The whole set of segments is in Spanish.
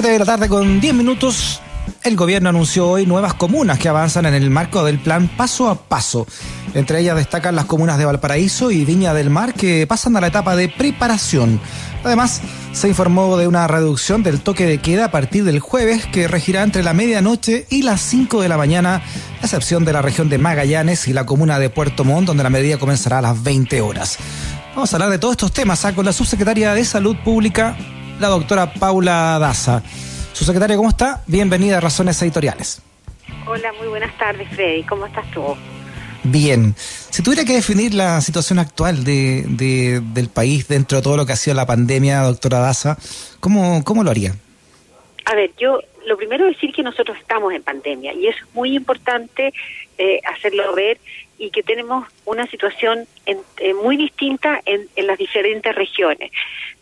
7 de la tarde con 10 minutos. El gobierno anunció hoy nuevas comunas que avanzan en el marco del plan paso a paso. Entre ellas destacan las comunas de Valparaíso y Viña del Mar que pasan a la etapa de preparación. Además, se informó de una reducción del toque de queda a partir del jueves que regirá entre la medianoche y las 5 de la mañana, a excepción de la región de Magallanes y la comuna de Puerto Montt, donde la medida comenzará a las 20 horas. Vamos a hablar de todos estos temas ¿ah? con la subsecretaria de Salud Pública, la doctora Paula Daza. Subsecretaria, ¿cómo está? Bienvenida a Razones Editoriales. Hola, muy buenas tardes, Freddy. ¿Cómo estás tú? Bien. Si tuviera que definir la situación actual de, del país dentro de todo lo que ha sido la pandemia, doctora Daza, ¿cómo, ¿cómo lo haría? A ver, yo lo primero es decir que nosotros estamos en pandemia y es muy importante eh, hacerlo ver y que tenemos una situación eh, muy distinta en, en, las diferentes regiones.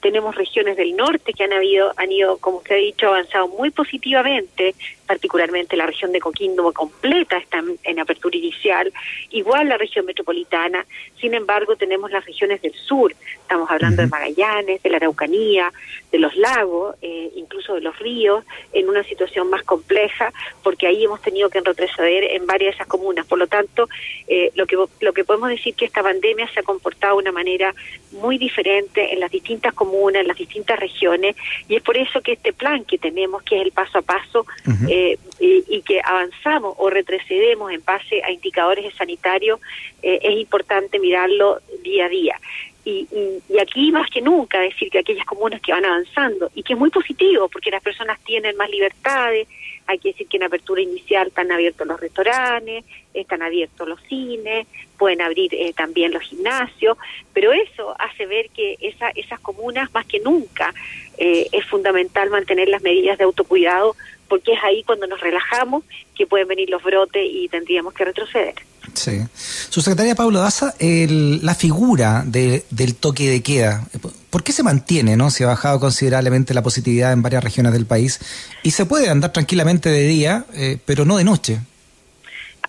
Tenemos regiones del norte que han habido, han ido, como usted ha dicho, avanzado muy positivamente, particularmente la región de Coquimbo completa está en, apertura inicial, igual la región metropolitana. Sin embargo, tenemos las regiones del sur. Estamos hablando de Magallanes, de la Araucanía, de los lagos, eh, incluso de los ríos, en una situación más compleja, porque ahí hemos tenido que retroceder en varias de esas comunas. Por lo tanto, eh, lo que lo que podemos decir que esta pandemia se ha comportado de una manera muy diferente en las distintas comunas, en las distintas regiones, y es por eso que este plan que tenemos, que es el paso a paso, eh, y, que avanzamos o retrocedemos en base a indicadores sanitarios, eh, es importante mirarlo día a día. Y, y, aquí más que nunca decir que aquellas comunas que van avanzando y que es muy positivo porque las personas tienen más libertades, hay que decir que en apertura inicial están abiertos los restaurantes, están abiertos los cines, pueden abrir eh, también los gimnasios, pero eso hace ver que esa, esas comunas más que nunca eh, es fundamental mantener las medidas de autocuidado porque es ahí cuando nos relajamos que pueden venir los brotes y tendríamos que retroceder. Sí. Su secretaria Pablo Daza, la figura del toque de queda, ¿por qué se mantiene? no Se ha bajado considerablemente la positividad en varias regiones del país y se puede andar tranquilamente de día, eh, pero no de noche.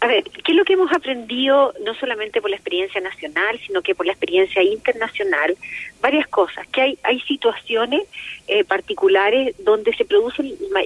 A ver, ¿qué es lo que hemos aprendido no solamente por la experiencia nacional, sino que por la experiencia internacional? Varias cosas, que hay, hay situaciones eh, particulares donde se produce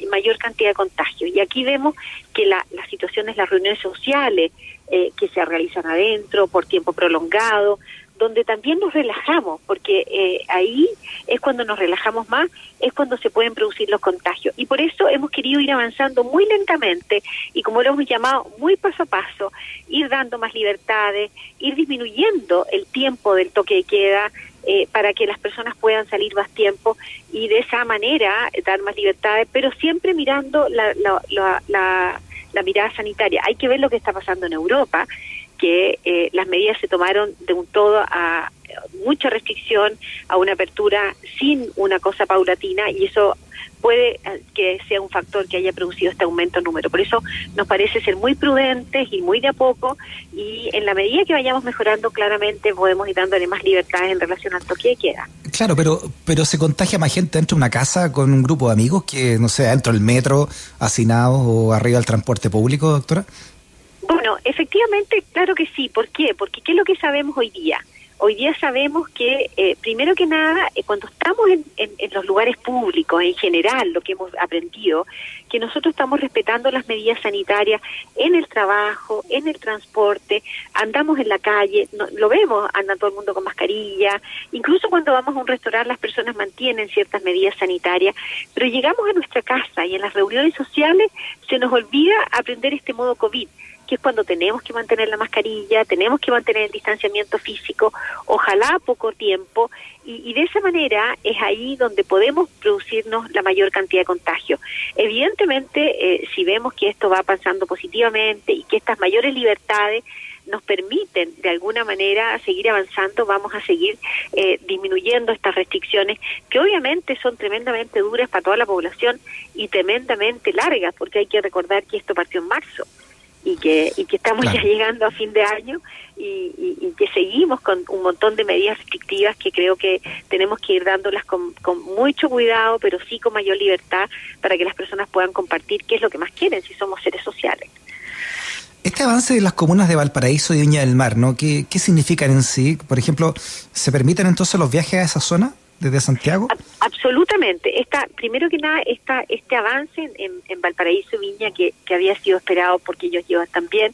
mayor cantidad de contagios. Y aquí vemos que la, las situaciones, las reuniones sociales eh, que se realizan adentro por tiempo prolongado, donde también nos relajamos, porque eh, ahí es cuando nos relajamos más, es cuando se pueden producir los contagios. Y por eso hemos querido ir avanzando muy lentamente y como lo hemos llamado, muy paso a paso, ir dando más libertades, ir disminuyendo el tiempo del toque de queda, eh, para que las personas puedan salir más tiempo y de esa manera dar más libertades, pero siempre mirando la, la, la, la mirada sanitaria. Hay que ver lo que está pasando en Europa que eh, las medidas se tomaron de un todo a mucha restricción, a una apertura sin una cosa paulatina y eso puede eh, que sea un factor que haya producido este aumento en número. Por eso nos parece ser muy prudentes y muy de a poco y en la medida que vayamos mejorando claramente podemos ir dándole más libertades en relación al toque de queda. Claro, pero pero se contagia más gente dentro de una casa con un grupo de amigos que, no sé, dentro del metro, hacinados o arriba del transporte público, doctora. Bueno, efectivamente, claro que sí. ¿Por qué? Porque ¿qué es lo que sabemos hoy día? Hoy día sabemos que, eh, primero que nada, eh, cuando estamos en, en, los lugares públicos, en general, lo que hemos aprendido, que nosotros estamos respetando las medidas sanitarias en el trabajo, en el transporte, andamos en la calle, lo vemos, anda todo el mundo con mascarilla, incluso cuando vamos a un restaurante las personas mantienen ciertas medidas sanitarias, pero llegamos a nuestra casa y en las reuniones sociales se nos olvida aprender este modo COVID que es cuando tenemos que mantener la mascarilla, tenemos que mantener el distanciamiento físico, ojalá poco tiempo, y, de esa manera es ahí donde podemos producirnos la mayor cantidad de contagio. Evidentemente, eh, si vemos que esto va pasando positivamente y que estas mayores libertades nos permiten de alguna manera seguir avanzando, vamos a seguir eh, disminuyendo estas restricciones que obviamente son tremendamente duras para toda la población y tremendamente largas, porque hay que recordar que esto partió en marzo y que, y que estamos ya llegando a fin de año y, y, que seguimos con un montón de medidas restrictivas que creo que tenemos que ir dándolas con, con mucho cuidado, pero sí con mayor libertad para que las personas puedan compartir qué es lo que más quieren si somos seres sociales. Este avance de las comunas de Valparaíso y Viña del Mar, ¿no? ¿Qué, ¿Qué significan en sí? Por ejemplo, ¿se permiten entonces los viajes a esa zona? desde Santiago? Esta, primero que nada, esta, este avance en, en Valparaíso Viña que, que, había sido esperado porque ellos llevan también,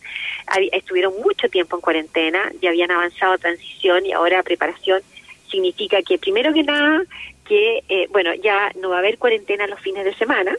estuvieron mucho tiempo en cuarentena, ya habían avanzado transición y ahora preparación, significa que primero que nada, que, eh, bueno, ya no va a haber cuarentena los fines de semana.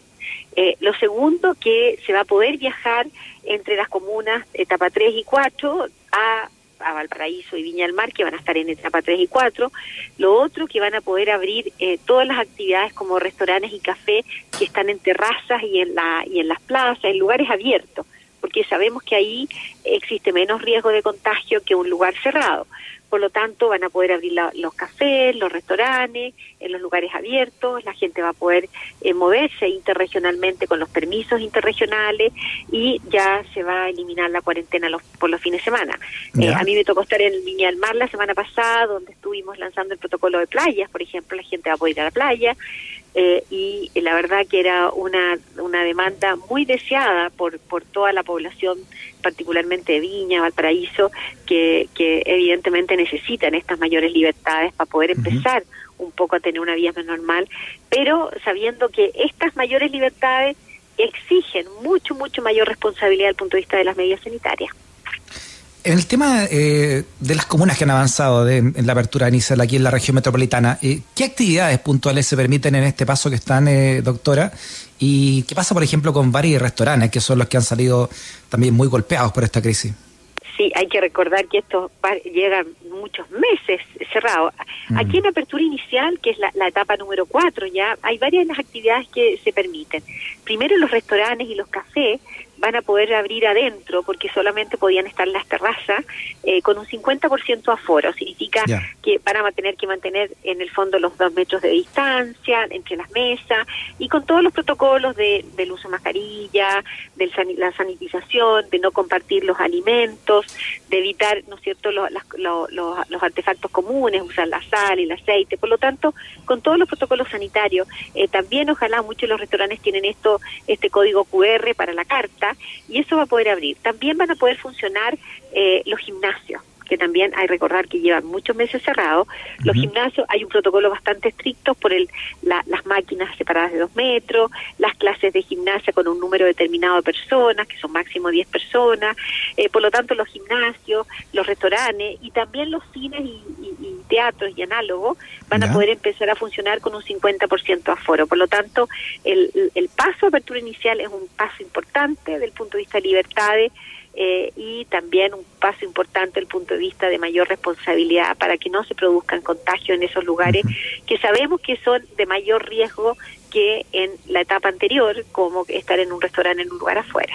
Eh, lo segundo, que se va a poder viajar entre las comunas etapa 3 y 4 a a Valparaíso y Viña del Mar, que van a estar en etapa 3 y 4. Lo otro, que van a poder abrir eh, todas las actividades como restaurantes y café que están en terrazas y en, la, y en las plazas, en lugares abiertos, porque sabemos que ahí existe menos riesgo de contagio que un lugar cerrado. Por lo tanto, van a poder abrir los cafés, los restaurantes, en los lugares abiertos, la gente va a poder eh, moverse interregionalmente con los permisos interregionales y ya se va a eliminar la cuarentena los, por los fines de semana. Eh, a mí me tocó estar en Viña del Mar la semana pasada, donde estuvimos lanzando el protocolo de playas, por ejemplo, la gente va a poder ir a la playa. Eh, y la verdad que era una, una demanda muy deseada por, por toda la población, particularmente de Viña, Valparaíso, que, que evidentemente necesitan estas mayores libertades para poder empezar un poco a tener una vida más normal, pero sabiendo que estas mayores libertades exigen mucho, mucho mayor responsabilidad desde el punto de vista de las medidas sanitarias. En el tema eh, de las comunas que han avanzado en la apertura inicial aquí en la región metropolitana, eh, ¿qué actividades puntuales se permiten en este paso que están, eh, doctora? ¿Y qué pasa, por ejemplo, con bares y restaurantes, que son los que han salido también muy golpeados por esta crisis? Sí, hay que recordar que estos llegan muchos meses cerrados. Mm. Aquí en apertura inicial, que es la, la etapa número cuatro, ya hay varias de las actividades que se permiten. Primero, los restaurantes y los cafés van a poder abrir adentro porque solamente podían estar las terrazas eh, con un 50% aforo. Significa que van a tener que mantener en el fondo los dos metros de distancia entre las mesas y con todos los protocolos de, del uso de mascarilla, de la sanitización, de no compartir los alimentos, de evitar, ¿no es cierto?, los, los, artefactos comunes, usar la sal y el aceite. Por lo tanto, con todos los protocolos sanitarios, eh, también ojalá muchos de los restaurantes tienen esto, este código QR para la carta y eso va a poder abrir. También van a poder funcionar eh, los gimnasios que también hay que recordar que llevan muchos meses cerrados. Los gimnasios, hay un protocolo bastante estricto por el, las máquinas separadas de dos metros, las clases de gimnasia con un número determinado de personas, que son máximo 10 personas, eh, por lo tanto los gimnasios, los restaurantes y también los cines y, teatros y análogos van a poder empezar a funcionar con un 50% aforo. Por lo tanto, el, el paso a apertura inicial es un paso importante desde el punto de vista de libertades eh, y también un paso importante desde el punto de vista de mayor responsabilidad para que no se produzcan contagios en esos lugares que sabemos que son de mayor riesgo que en la etapa anterior, como estar en un restaurante en un lugar afuera.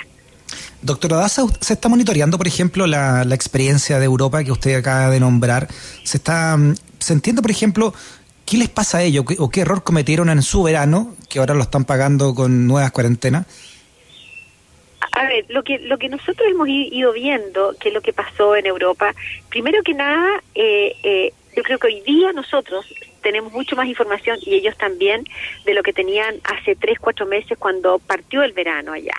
Doctora Daza, ¿se está monitoreando, por ejemplo, la, la experiencia de Europa que usted acaba de nombrar? ¿Se está mm, se por ejemplo, qué les pasa a ellos o qué error cometieron en su verano, que ahora lo están pagando con nuevas cuarentenas? A ver, lo que lo que nosotros hemos ido viendo, que es lo que pasó en Europa, primero que nada, eh, eh, yo creo que hoy día nosotros tenemos mucho más información y ellos también de lo que tenían hace tres, cuatro meses cuando partió el verano allá.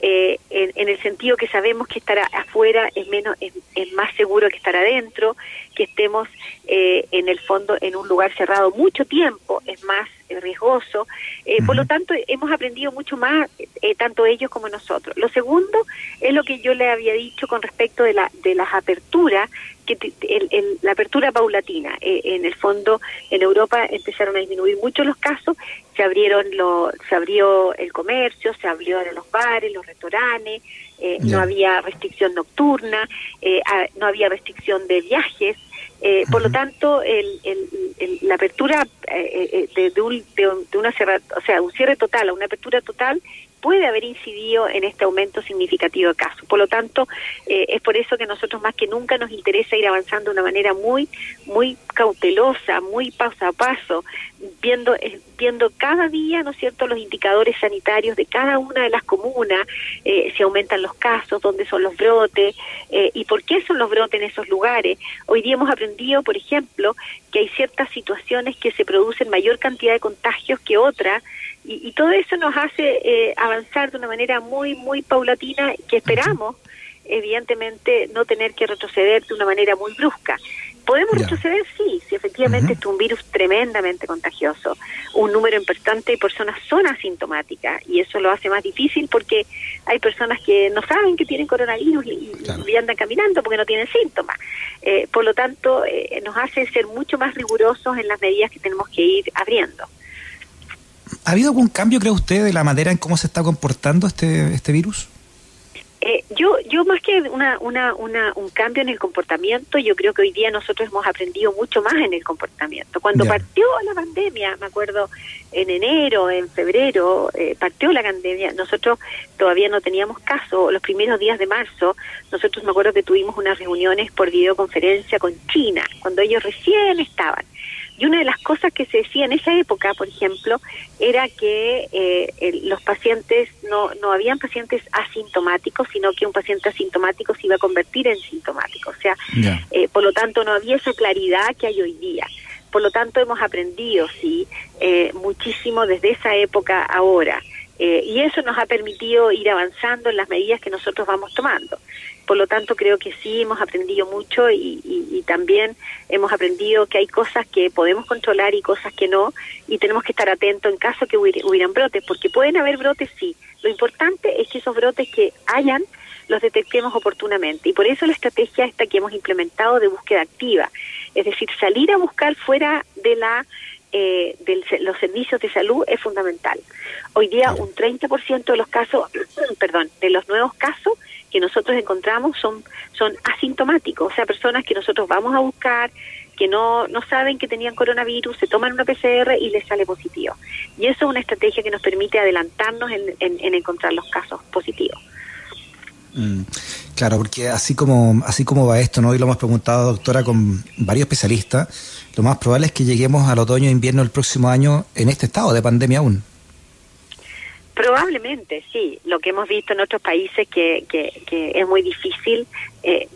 Eh, en, el sentido que sabemos que estar afuera es menos es, más seguro que estar adentro, que estemos en el fondo en un lugar cerrado mucho tiempo es más riesgoso. Eh, por lo tanto, hemos aprendido mucho más, eh, tanto ellos como nosotros. Lo segundo es lo que yo le había dicho con respecto de, la, de las aperturas, que el, la apertura paulatina. Eh, en el fondo, en Europa empezaron a disminuir mucho los casos, se abrieron lo, se abrió el comercio, se abrieron los bares, los restaurantes, no había restricción nocturna, no había restricción de viajes. Eh, por lo tanto, el, la apertura eh, eh, de, un, de, una o sea, un cierre total a una apertura total puede haber incidido en este aumento significativo de casos. Por lo tanto, eh, es por eso que nosotros más que nunca nos interesa ir avanzando de una manera muy, muy cautelosa, muy paso a paso, viendo, eh, viendo cada día, ¿no es cierto?, los indicadores sanitarios de cada una de las comunas, eh, si aumentan los casos, dónde son los brotes y por qué son los brotes en esos lugares. Hoy día hemos aprendido, por ejemplo, que hay ciertas situaciones que se producen mayor cantidad de contagios que otras y, todo eso nos hace eh, avanzar de una manera muy, muy paulatina que esperamos, evidentemente, no tener que retroceder de una manera muy brusca. ¿Podemos retroceder? Sí, si efectivamente es un virus tremendamente contagioso. Un número importante de personas son asintomáticas y eso lo hace más difícil porque hay personas que no saben que tienen coronavirus y, andan caminando porque no tienen síntomas. Eh, por lo tanto, eh, nos hace ser mucho más rigurosos en las medidas que tenemos que ir abriendo. ¿Ha habido algún cambio, cree usted, de la manera en cómo se está comportando este, este virus? Eh, yo, yo más que una, una, una, un cambio en el comportamiento, yo creo que hoy día nosotros hemos aprendido mucho más en el comportamiento. Cuando partió la pandemia, me acuerdo en enero, en febrero, eh, partió la pandemia, nosotros todavía no teníamos caso. Los primeros días de marzo, nosotros me acuerdo que tuvimos unas reuniones por videoconferencia con China, cuando ellos recién estaban. Y una de las cosas que se decía en esa época, por ejemplo, era que eh, los pacientes, no, no habían pacientes asintomáticos, sino que un paciente asintomático se iba a convertir en sintomático. O sea, eh, por lo tanto, no había esa claridad que hay hoy día. Por lo tanto, hemos aprendido, sí, eh, muchísimo desde esa época ahora. Eh, y eso nos ha permitido ir avanzando en las medidas que nosotros vamos tomando. Por lo tanto, creo que sí hemos aprendido mucho y, también hemos aprendido que hay cosas que podemos controlar y cosas que no, y tenemos que estar atentos en caso que hubieran brotes, porque pueden haber brotes, sí. Lo importante es que esos brotes que hayan los detectemos oportunamente. Y por eso la estrategia esta que hemos implementado de búsqueda activa, es decir, salir a buscar fuera de la eh, de los servicios de salud es fundamental. Hoy día un 30% de los casos, perdón, de los nuevos casos que nosotros encontramos son, son asintomáticos, o sea, personas que nosotros vamos a buscar, que no, no saben que tenían coronavirus, se toman una PCR y les sale positivo. Y eso es una estrategia que nos permite adelantarnos en, en, encontrar los casos positivos. Mm, claro, porque así como, así como va esto, ¿no? Y lo hemos preguntado, doctora, con varios especialistas, lo más probable es que lleguemos al otoño e invierno del próximo año en este estado de pandemia aún. Probablemente, sí. Lo que hemos visto en otros países que, que, es muy difícil eh,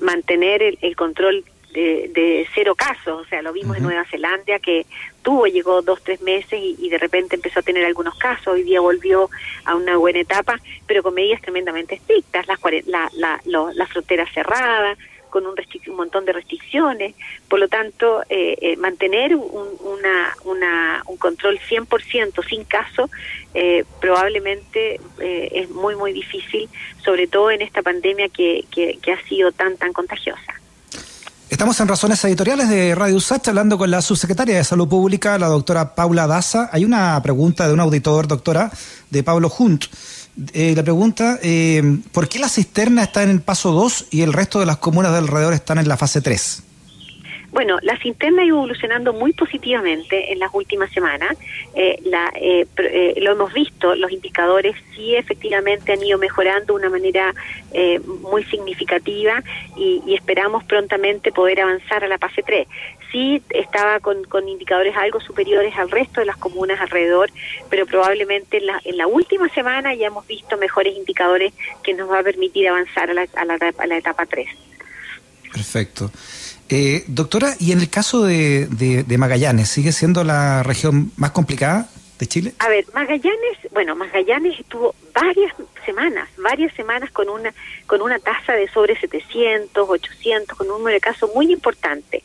mantener el, control de, cero casos. O sea, lo vimos en Nueva Zelanda que tuvo, llegó dos, tres meses y, de repente empezó a tener algunos casos. Hoy día volvió a una buena etapa, pero con medidas tremendamente estrictas, las, la, la, las fronteras cerradas con un, un montón de restricciones. Por lo tanto, eh, eh, mantener un, una, una, un control 100% sin caso eh, probablemente es muy, muy difícil, sobre todo en esta pandemia que, que, que ha sido tan, tan contagiosa. Estamos en Razones Editoriales de Radio USACH hablando con la subsecretaria de Salud Pública, la doctora Paula Daza. Hay una pregunta de un auditor, doctora, de Pablo Hunt. Eh, la pregunta, eh, ¿por qué la cisterna está en el paso 2 y el resto de las comunas de alrededor están en la fase 3? Bueno, la cisterna ha ido evolucionando muy positivamente en las últimas semanas. Eh, la, eh, eh, lo hemos visto, los indicadores sí efectivamente han ido mejorando de una manera muy significativa y, esperamos prontamente poder avanzar a la fase 3. Sí estaba con, indicadores algo superiores al resto de las comunas alrededor, pero probablemente en la, en la última semana ya hemos visto mejores indicadores que nos va a permitir avanzar a la, a la, a la etapa 3. Perfecto. Eh, doctora, ¿y en el caso de, de, Magallanes, sigue siendo la región más complicada de Chile? A ver, Magallanes, bueno, Magallanes estuvo varias semanas, varias semanas con una con una tasa de sobre 700, 800, con un número de casos muy importante.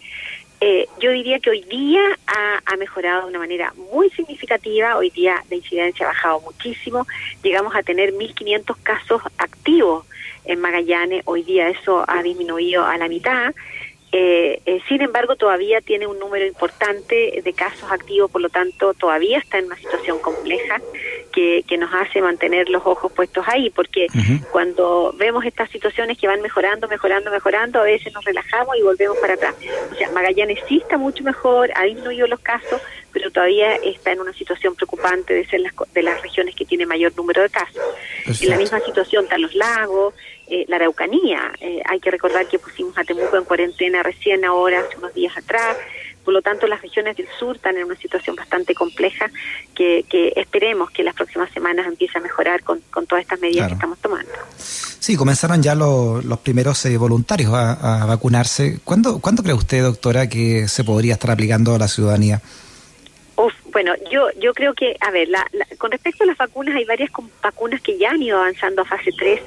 Eh, yo diría que hoy día ha, mejorado de una manera muy significativa. Hoy día la incidencia ha bajado muchísimo. Llegamos a tener 1.500 casos activos en Magallanes. Hoy día eso ha disminuido a la mitad. Eh, eh, sin embargo, todavía tiene un número importante de casos activos, por lo tanto, todavía está en una situación compleja que, que nos hace mantener los ojos puestos ahí, porque cuando vemos estas situaciones que van mejorando, mejorando, mejorando, a veces nos relajamos y volvemos para atrás. O sea, Magallanes sí está mucho mejor, ha disminuido los casos, pero todavía está en una situación preocupante de ser las, de las regiones que tiene mayor número de casos. En la misma situación están los lagos, eh, la Araucanía. Eh, hay que recordar que pusimos a Temuco en cuarentena recién ahora, hace unos días atrás. Por lo tanto, las regiones del sur están en una situación bastante compleja que, esperemos que las próximas semanas empiece a mejorar con, todas estas medidas que estamos tomando. Sí, comenzaron ya los, primeros eh, voluntarios a, vacunarse. ¿Cuándo, ¿Cuándo cree usted, doctora, que se podría estar aplicando a la ciudadanía? bueno, yo yo creo que, a ver, con respecto a las vacunas, hay varias vacunas que ya han ido avanzando a fase 3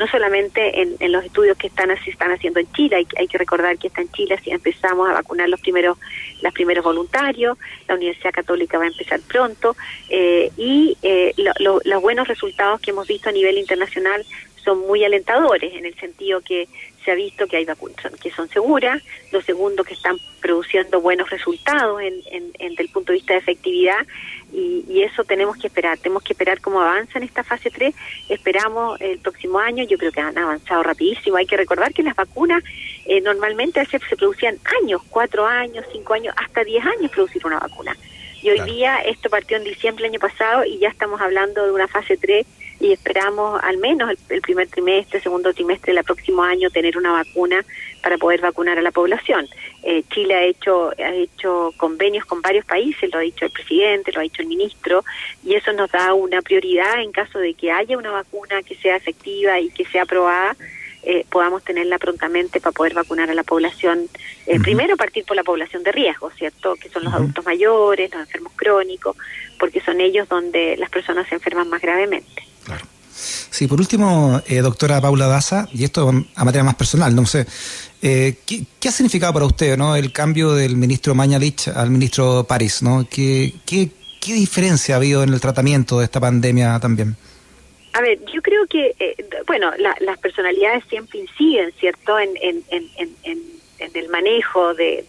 no solamente en, los estudios que están, se están haciendo en Chile, hay, que recordar que está en Chile si empezamos a vacunar los primeros, los primeros voluntarios, la Universidad Católica va a empezar pronto, eh, y eh, los buenos resultados que hemos visto a nivel internacional son muy alentadores en el sentido que se ha visto que hay vacunas que son seguras, lo segundo que están produciendo buenos resultados en, en, desde el punto de vista de efectividad. Y, y, eso tenemos que esperar, tenemos que esperar cómo avanza en esta fase 3, esperamos el próximo año, yo creo que han avanzado rapidísimo, hay que recordar que las vacunas eh, normalmente se, se producían años, cuatro años, cinco años, hasta diez años producir una vacuna. Y hoy día esto partió en diciembre del año pasado y ya estamos hablando de una fase 3 y esperamos al menos el, primer trimestre, segundo trimestre del próximo año tener una vacuna para poder vacunar a la población. Eh, Chile ha hecho, ha hecho convenios con varios países, lo ha dicho el presidente, lo ha dicho el ministro, y eso nos da una prioridad en caso de que haya una vacuna que sea efectiva y que sea aprobada. Eh, podamos tenerla prontamente para poder vacunar a la población. Eh, primero partir por la población de riesgo, ¿cierto? Que son los adultos mayores, los enfermos crónicos, porque son ellos donde las personas se enferman más gravemente. Claro. Sí, por último, eh, doctora Paula Daza, y esto a materia más personal, no sé, eh, ¿qué, ha significado para usted no el cambio del ministro Mañalich al ministro París? ¿no? ¿Qué, qué, qué diferencia ha habido en el tratamiento de esta pandemia también? A ver, yo creo que, eh, bueno, las personalidades siempre inciden, ¿cierto?, en, en, en, en en el manejo de,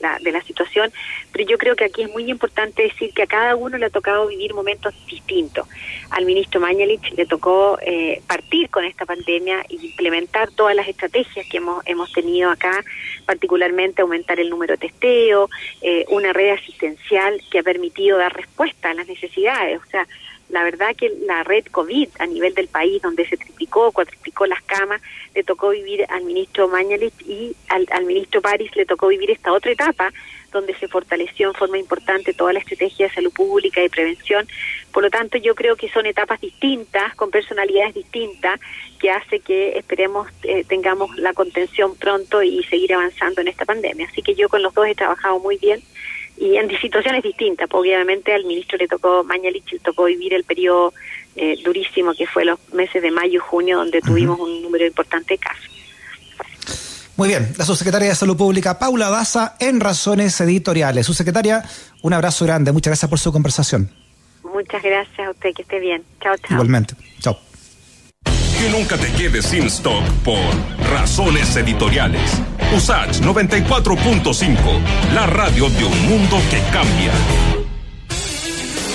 la, de la situación, pero yo creo que aquí es muy importante decir que a cada uno le ha tocado vivir momentos distintos. Al ministro Mañalich le tocó eh, partir con esta pandemia e implementar todas las estrategias que hemos, hemos tenido acá, particularmente aumentar el número de testeo, eh, una red asistencial que ha permitido dar respuesta a las necesidades. O sea, la verdad que la red COVID a nivel del país, donde se triplicó, cuatriplicó las camas, le tocó vivir al ministro Mañalich y al, ministro París le tocó vivir esta otra etapa donde se fortaleció en forma importante toda la estrategia de salud pública y prevención. Por lo tanto, yo creo que son etapas distintas, con personalidades distintas, que hace que esperemos eh, tengamos la contención pronto y seguir avanzando en esta pandemia. Así que yo con los dos he trabajado muy bien y en situaciones distintas, porque obviamente al ministro le tocó, Mañalich le tocó vivir el periodo eh, durísimo que fue los meses de mayo y junio, donde tuvimos un número importante de casos. Muy bien, la subsecretaria de Salud Pública, Paula Daza, en Razones Editoriales. Subsecretaria, un abrazo grande, muchas gracias por su conversación. Muchas gracias a usted, que esté bien. Chao, chao. Igualmente, chao. Que nunca te quedes sin stock por Razones Editoriales. USACH 94.5, la radio de un mundo que cambia.